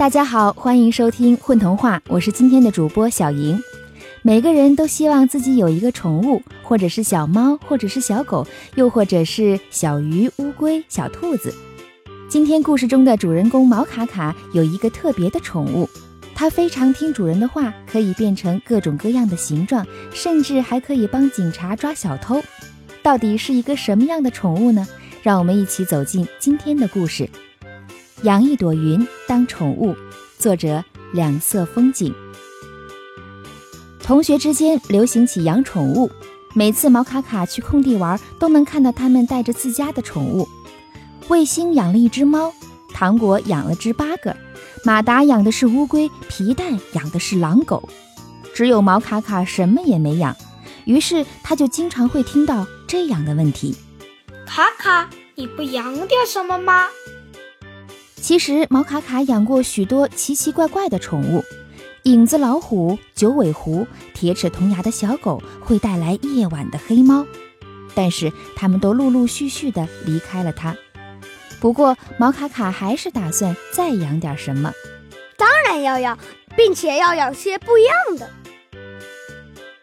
大家好，欢迎收听混童话，我是今天的主播小莹。每个人都希望自己有一个宠物，或者是小猫，或者是小狗，又或者是小鱼、乌龟、小兔子。今天故事中的主人公毛卡卡有一个特别的宠物，它非常听主人的话，可以变成各种各样的形状，甚至还可以帮警察抓小偷。到底是一个什么样的宠物呢？让我们一起走进今天的故事。养一朵云当宠物，作者两色风景。同学之间流行起养宠物，每次毛卡卡去空地玩，都能看到他们带着自家的宠物。卫星养了一只猫，糖果养了只八哥，马达养的是乌龟，皮蛋养的是狼狗，只有毛卡卡什么也没养。于是他就经常会听到这样的问题：“卡卡，你不养点什么吗？”其实毛卡卡养过许多奇奇怪怪的宠物，影子老虎、九尾狐、铁齿铜牙的小狗，会带来夜晚的黑猫，但是它们都陆陆续续的离开了它。不过毛卡卡还是打算再养点什么，当然要养，并且要养些不一样的。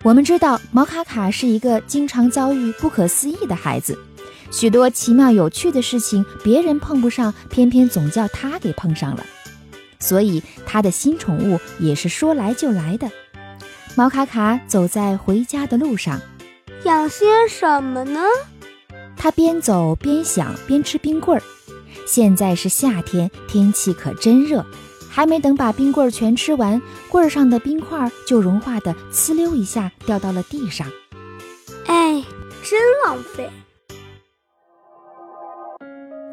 我们知道毛卡卡是一个经常遭遇不可思议的孩子。许多奇妙有趣的事情，别人碰不上，偏偏总叫他给碰上了。所以他的新宠物也是说来就来的。毛卡卡走在回家的路上，养些什么呢？他边走边想，边吃冰棍儿。现在是夏天，天气可真热，还没等把冰棍儿全吃完，棍儿上的冰块就融化的呲溜一下掉到了地上。哎，真浪费！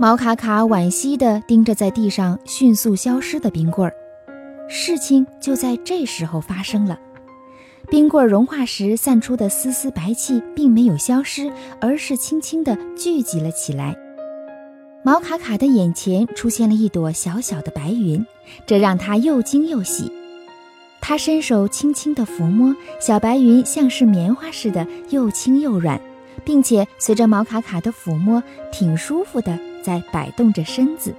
毛卡卡惋惜地盯着在地上迅速消失的冰棍儿，事情就在这时候发生了。冰棍儿融化时散出的丝丝白气并没有消失，而是轻轻地聚集了起来。毛卡卡的眼前出现了一朵小小的白云，这让他又惊又喜。他伸手轻轻地抚摸小白云，像是棉花似的又轻又软，并且随着毛卡卡的抚摸，挺舒服的。在摆动着身子，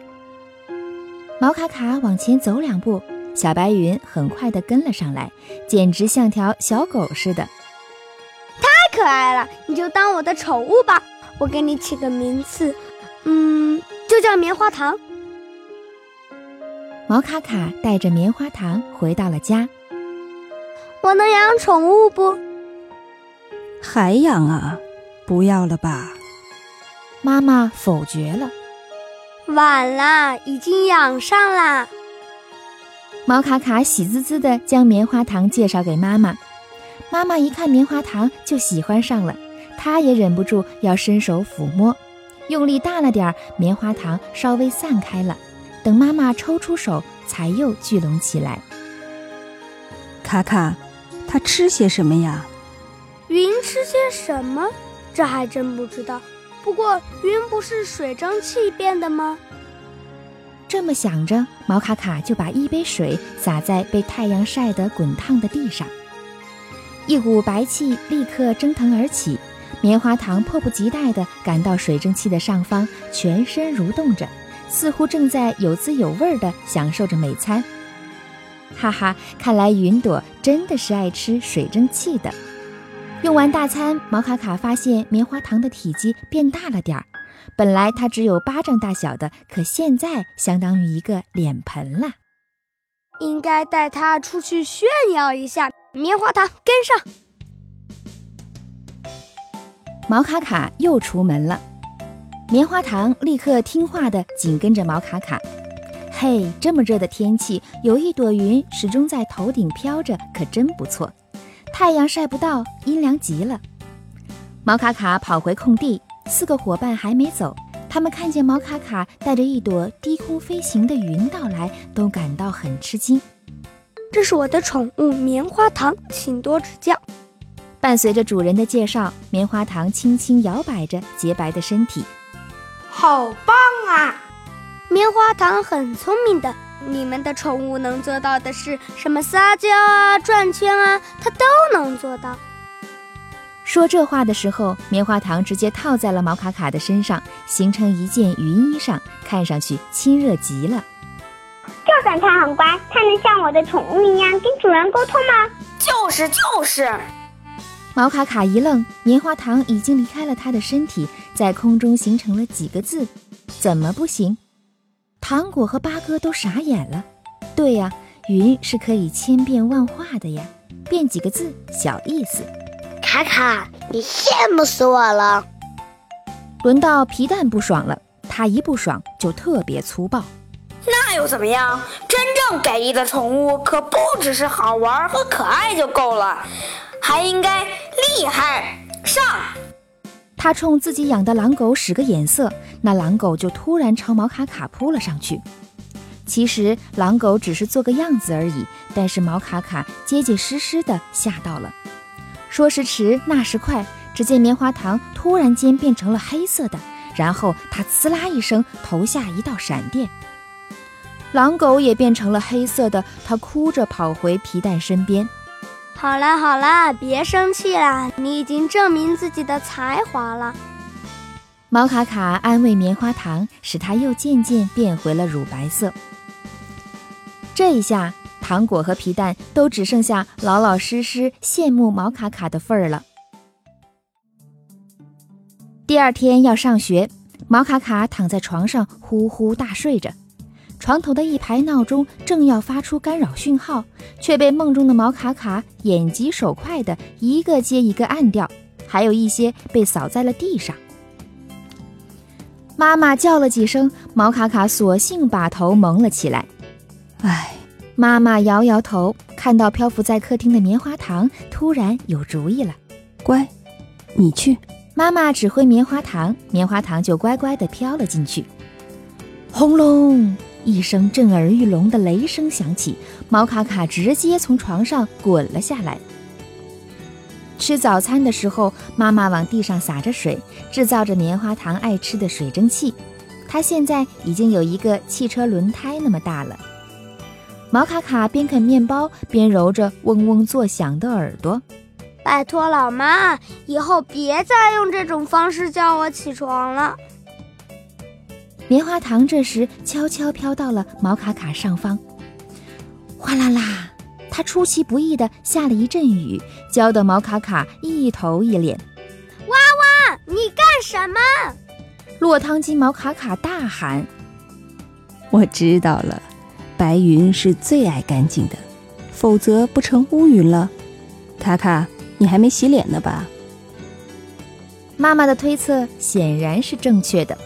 毛卡卡往前走两步，小白云很快地跟了上来，简直像条小狗似的，太可爱了！你就当我的宠物吧，我给你起个名字，嗯，就叫棉花糖。毛卡卡带着棉花糖回到了家。我能养宠物不？还养啊？不要了吧。妈妈否决了。晚了，已经养上啦。毛卡卡喜滋滋地将棉花糖介绍给妈妈。妈妈一看棉花糖就喜欢上了，她也忍不住要伸手抚摸，用力大了点儿，棉花糖稍微散开了。等妈妈抽出手，才又聚拢起来。卡卡，它吃些什么呀？云吃些什么？这还真不知道。不过云不是水蒸气变的吗？这么想着，毛卡卡就把一杯水洒在被太阳晒得滚烫的地上，一股白气立刻蒸腾而起。棉花糖迫不及待地赶到水蒸气的上方，全身蠕动着，似乎正在有滋有味地享受着美餐。哈哈，看来云朵真的是爱吃水蒸气的。用完大餐，毛卡卡发现棉花糖的体积变大了点儿。本来它只有巴掌大小的，可现在相当于一个脸盆了。应该带它出去炫耀一下。棉花糖跟上，毛卡卡又出门了。棉花糖立刻听话的紧跟着毛卡卡。嘿，这么热的天气，有一朵云始终在头顶飘着，可真不错。太阳晒不到，阴凉极了。毛卡卡跑回空地，四个伙伴还没走。他们看见毛卡卡带着一朵低空飞行的云到来，都感到很吃惊。这是我的宠物棉花糖，请多指教。伴随着主人的介绍，棉花糖轻轻摇摆着洁白的身体。好棒啊！棉花糖很聪明的。你们的宠物能做到的事什么？撒娇啊，转圈啊，它都能做到。说这话的时候，棉花糖直接套在了毛卡卡的身上，形成一件云衣裳，看上去亲热极了。就算它很乖，它能像我的宠物一样跟主人沟通吗？就是就是。毛卡卡一愣，棉花糖已经离开了他的身体，在空中形成了几个字：怎么不行？糖果和八哥都傻眼了。对呀，云是可以千变万化的呀，变几个字小意思。卡卡，你羡慕死我了。轮到皮蛋不爽了，他一不爽就特别粗暴。那又怎么样？真正给力的宠物可不只是好玩和可爱就够了，还应该厉害。上！他冲自己养的狼狗使个眼色，那狼狗就突然朝毛卡卡扑了上去。其实狼狗只是做个样子而已，但是毛卡卡结结实实的吓到了。说时迟，那时快，只见棉花糖突然间变成了黑色的，然后它呲啦一声投下一道闪电，狼狗也变成了黑色的，它哭着跑回皮蛋身边。好了好了，别生气了，你已经证明自己的才华了。毛卡卡安慰棉花糖，使它又渐渐变回了乳白色。这一下。糖果和皮蛋都只剩下老老实实羡慕毛卡卡的份儿了。第二天要上学，毛卡卡躺在床上呼呼大睡着，床头的一排闹钟正要发出干扰讯号，却被梦中的毛卡卡眼疾手快的一个接一个按掉，还有一些被扫在了地上。妈妈叫了几声，毛卡卡索性把头蒙了起来。唉。妈妈摇摇头，看到漂浮在客厅的棉花糖，突然有主意了。乖，你去。妈妈指挥棉花糖，棉花糖就乖乖地飘了进去。轰隆一声震耳欲聋的雷声响起，毛卡卡直接从床上滚了下来。吃早餐的时候，妈妈往地上洒着水，制造着棉花糖爱吃的水蒸气。它现在已经有一个汽车轮胎那么大了。毛卡卡边啃面包边揉着嗡嗡作响的耳朵。拜托老妈，以后别再用这种方式叫我起床了。棉花糖这时悄悄飘到了毛卡卡上方，哗啦啦，它出其不意地下了一阵雨，浇得毛卡卡一头一脸。哇哇，你干什么？落汤鸡毛卡卡大喊：“我知道了。”白云是最爱干净的，否则不成乌云了。卡卡，你还没洗脸呢吧？妈妈的推测显然是正确的。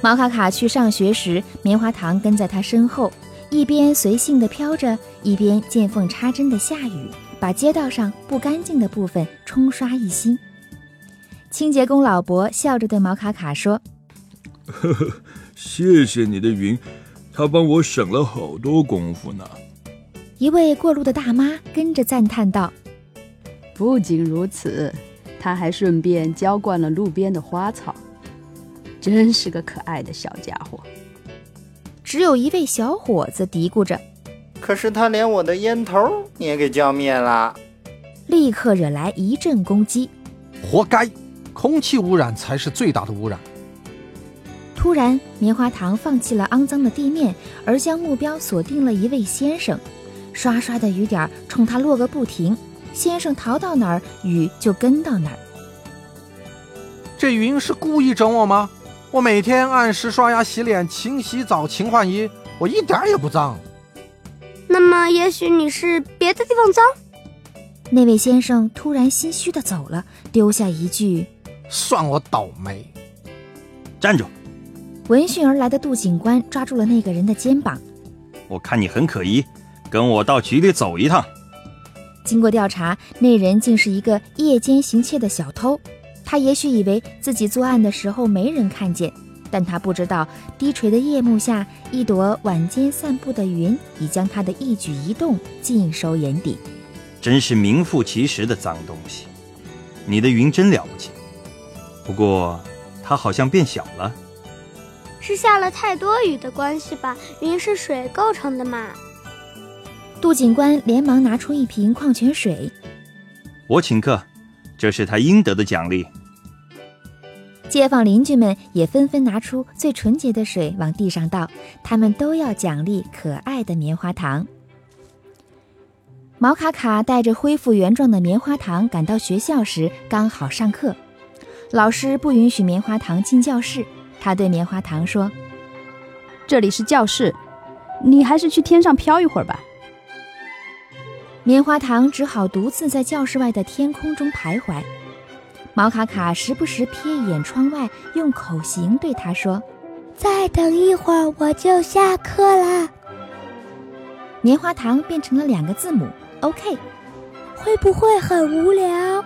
毛卡卡去上学时，棉花糖跟在他身后，一边随性的飘着，一边见缝插针的下雨，把街道上不干净的部分冲刷一新。清洁工老伯笑着对毛卡卡说：“呵呵，谢谢你的云。”他帮我省了好多功夫呢。一位过路的大妈跟着赞叹道：“不仅如此，他还顺便浇灌了路边的花草，真是个可爱的小家伙。”只有一位小伙子嘀咕着：“可是他连我的烟头也给浇灭了。”立刻惹来一阵攻击。活该！空气污染才是最大的污染。突然，棉花糖放弃了肮脏的地面，而将目标锁定了一位先生。刷刷的雨点冲他落个不停，先生逃到哪儿，雨就跟到哪儿。这云是故意整我吗？我每天按时刷牙、洗脸、勤洗澡、勤换衣，我一点也不脏。那么，也许你是别的地方脏？那位先生突然心虚的走了，丢下一句：“算我倒霉。”站住！闻讯而来的杜警官抓住了那个人的肩膀。我看你很可疑，跟我到局里走一趟。经过调查，那人竟是一个夜间行窃的小偷。他也许以为自己作案的时候没人看见，但他不知道低垂的夜幕下，一朵晚间散步的云已将他的一举一动尽收眼底。真是名副其实的脏东西！你的云真了不起，不过它好像变小了。是下了太多雨的关系吧？云是水构成的嘛？杜警官连忙拿出一瓶矿泉水，我请客，这是他应得的奖励。街坊邻居们也纷纷拿出最纯洁的水往地上倒，他们都要奖励可爱的棉花糖。毛卡卡带着恢复原状的棉花糖赶到学校时，刚好上课。老师不允许棉花糖进教室，他对棉花糖说：“这里是教室，你还是去天上飘一会儿吧。”棉花糖只好独自在教室外的天空中徘徊。毛卡卡时不时瞥一眼窗外，用口型对他说：“再等一会儿，我就下课啦。”棉花糖变成了两个字母。OK，会不会很无聊？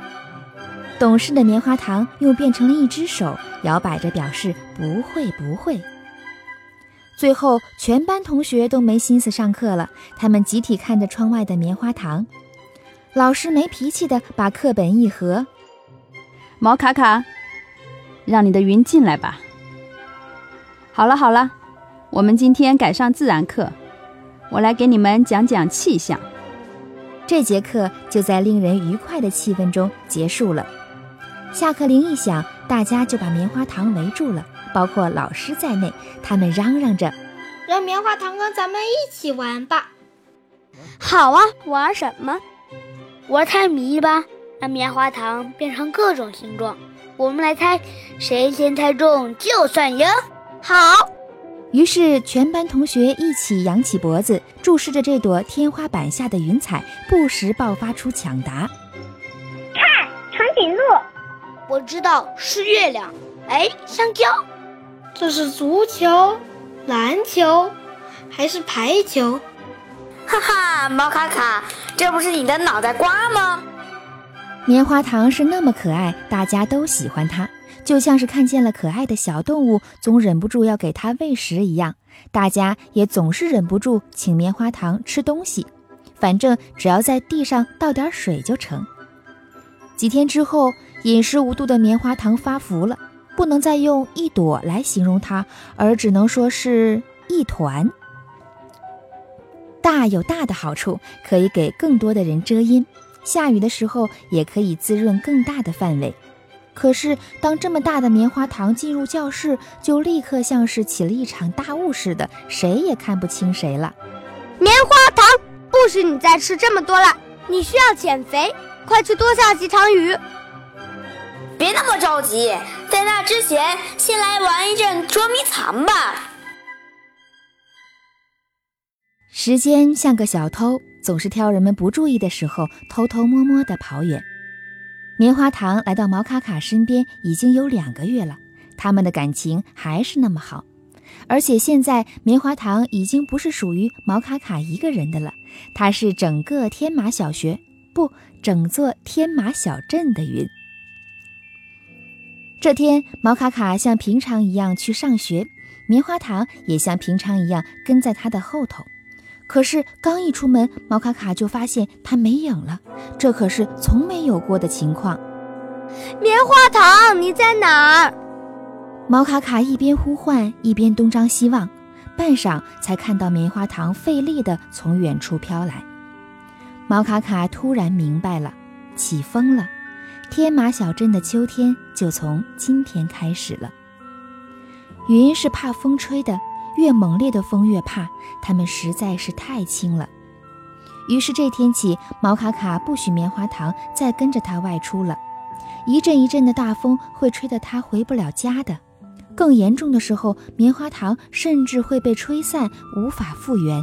懂事的棉花糖又变成了一只手，摇摆着表示不会不会。最后，全班同学都没心思上课了，他们集体看着窗外的棉花糖。老师没脾气的把课本一合，毛卡卡，让你的云进来吧。好了好了，我们今天改上自然课，我来给你们讲讲气象。这节课就在令人愉快的气氛中结束了。下课铃一响，大家就把棉花糖围住了，包括老师在内。他们嚷嚷着：“让棉花糖跟咱们一起玩吧！”“好啊，玩什么？玩猜谜吧！让棉花糖变成各种形状，我们来猜，谁先猜中就算赢。”“好。”于是，全班同学一起扬起脖子，注视着这朵天花板下的云彩，不时爆发出抢答。看，长颈鹿。我知道是月亮。哎，香蕉。这是足球、篮球，还是排球？哈哈，毛卡卡，这不是你的脑袋瓜吗？棉花糖是那么可爱，大家都喜欢它。就像是看见了可爱的小动物，总忍不住要给它喂食一样，大家也总是忍不住请棉花糖吃东西。反正只要在地上倒点水就成。几天之后，饮食无度的棉花糖发福了，不能再用一朵来形容它，而只能说是一团。大有大的好处，可以给更多的人遮阴，下雨的时候也可以滋润更大的范围。可是，当这么大的棉花糖进入教室，就立刻像是起了一场大雾似的，谁也看不清谁了。棉花糖，不许你再吃这么多了！你需要减肥，快去多下几场雨。别那么着急，在那之前，先来玩一阵捉迷藏吧。时间像个小偷，总是挑人们不注意的时候，偷偷摸摸地跑远。棉花糖来到毛卡卡身边已经有两个月了，他们的感情还是那么好，而且现在棉花糖已经不是属于毛卡卡一个人的了，它是整个天马小学不，整座天马小镇的云。这天，毛卡卡像平常一样去上学，棉花糖也像平常一样跟在他的后头。可是刚一出门，毛卡卡就发现他没影了，这可是从没有过的情况。棉花糖，你在哪儿？毛卡卡一边呼唤，一边东张西望，半晌才看到棉花糖费力地从远处飘来。毛卡卡突然明白了，起风了，天马小镇的秋天就从今天开始了。云是怕风吹的。越猛烈的风越怕，它们实在是太轻了。于是这天起，毛卡卡不许棉花糖再跟着他外出了。一阵一阵的大风会吹得他回不了家的。更严重的时候，棉花糖甚至会被吹散，无法复原。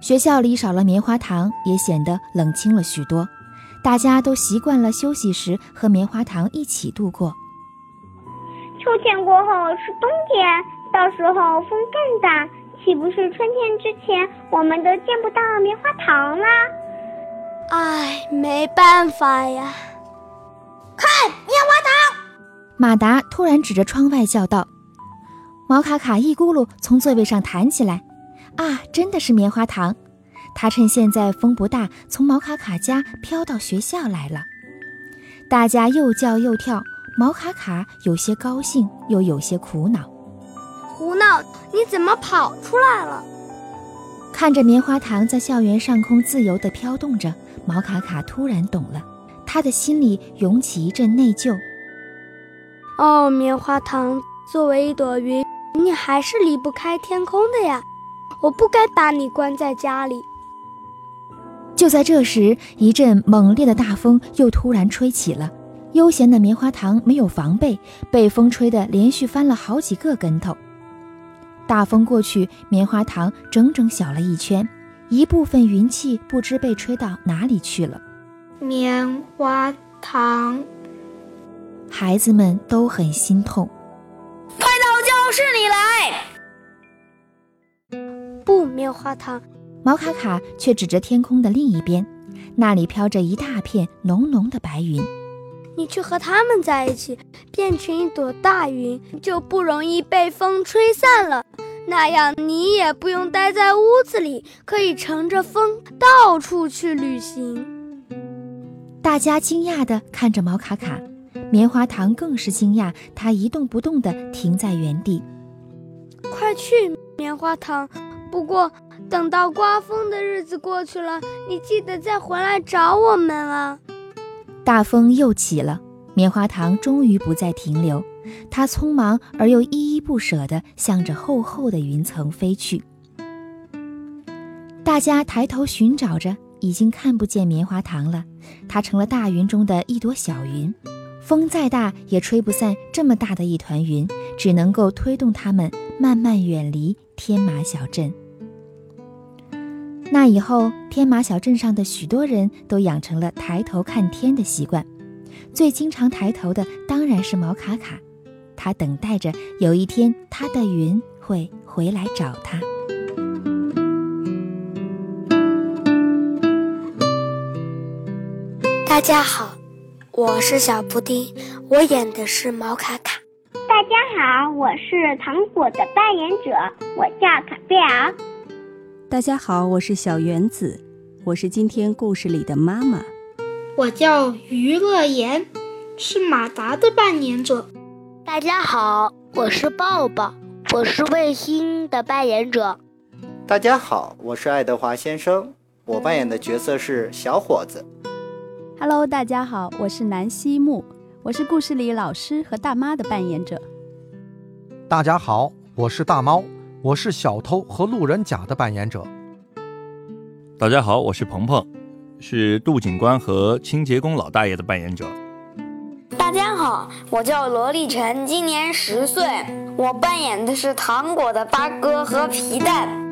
学校里少了棉花糖，也显得冷清了许多。大家都习惯了休息时和棉花糖一起度过。秋天过后是冬天，到时候风更大，岂不是春天之前我们都见不到棉花糖了？唉，没办法呀！看棉花糖！马达突然指着窗外叫道：“毛卡卡一咕噜从座位上弹起来，啊，真的是棉花糖！他趁现在风不大，从毛卡卡家飘到学校来了。大家又叫又跳。”毛卡卡有些高兴，又有些苦恼。胡闹！你怎么跑出来了？看着棉花糖在校园上空自由地飘动着，毛卡卡突然懂了，他的心里涌起一阵内疚。哦，棉花糖，作为一朵云，你还是离不开天空的呀。我不该把你关在家里。就在这时，一阵猛烈的大风又突然吹起了。悠闲的棉花糖没有防备，被风吹得连续翻了好几个跟头。大风过去，棉花糖整整小了一圈，一部分云气不知被吹到哪里去了。棉花糖，孩子们都很心痛。快到教室里来！不，棉花糖。毛卡卡却指着天空的另一边，那里飘着一大片浓浓的白云。你去和他们在一起，变成一朵大云，就不容易被风吹散了。那样你也不用待在屋子里，可以乘着风到处去旅行。大家惊讶地看着毛卡卡，棉花糖更是惊讶，它一动不动地停在原地。快去，棉花糖！不过等到刮风的日子过去了，你记得再回来找我们啊！大风又起了，棉花糖终于不再停留，它匆忙而又依依不舍地向着厚厚的云层飞去。大家抬头寻找着，已经看不见棉花糖了，它成了大云中的一朵小云。风再大也吹不散这么大的一团云，只能够推动它们慢慢远离天马小镇。那以后，天马小镇上的许多人都养成了抬头看天的习惯。最经常抬头的当然是毛卡卡，他等待着有一天他的云会回来找他。大家好，我是小布丁，我演的是毛卡卡。大家好，我是糖果的扮演者，我叫卡贝尔。大家好，我是小原子，我是今天故事里的妈妈。我叫于乐言，是马达的扮演者。大家好，我是抱抱，我是卫星的扮演者。大家好，我是爱德华先生，我扮演的角色是小伙子。Hello，大家好，我是南希木，我是故事里老师和大妈的扮演者。大家好，我是大猫。我是小偷和路人甲的扮演者。大家好，我是鹏鹏，是杜警官和清洁工老大爷的扮演者。大家好，我叫罗立晨，今年十岁，我扮演的是糖果的八哥和皮蛋。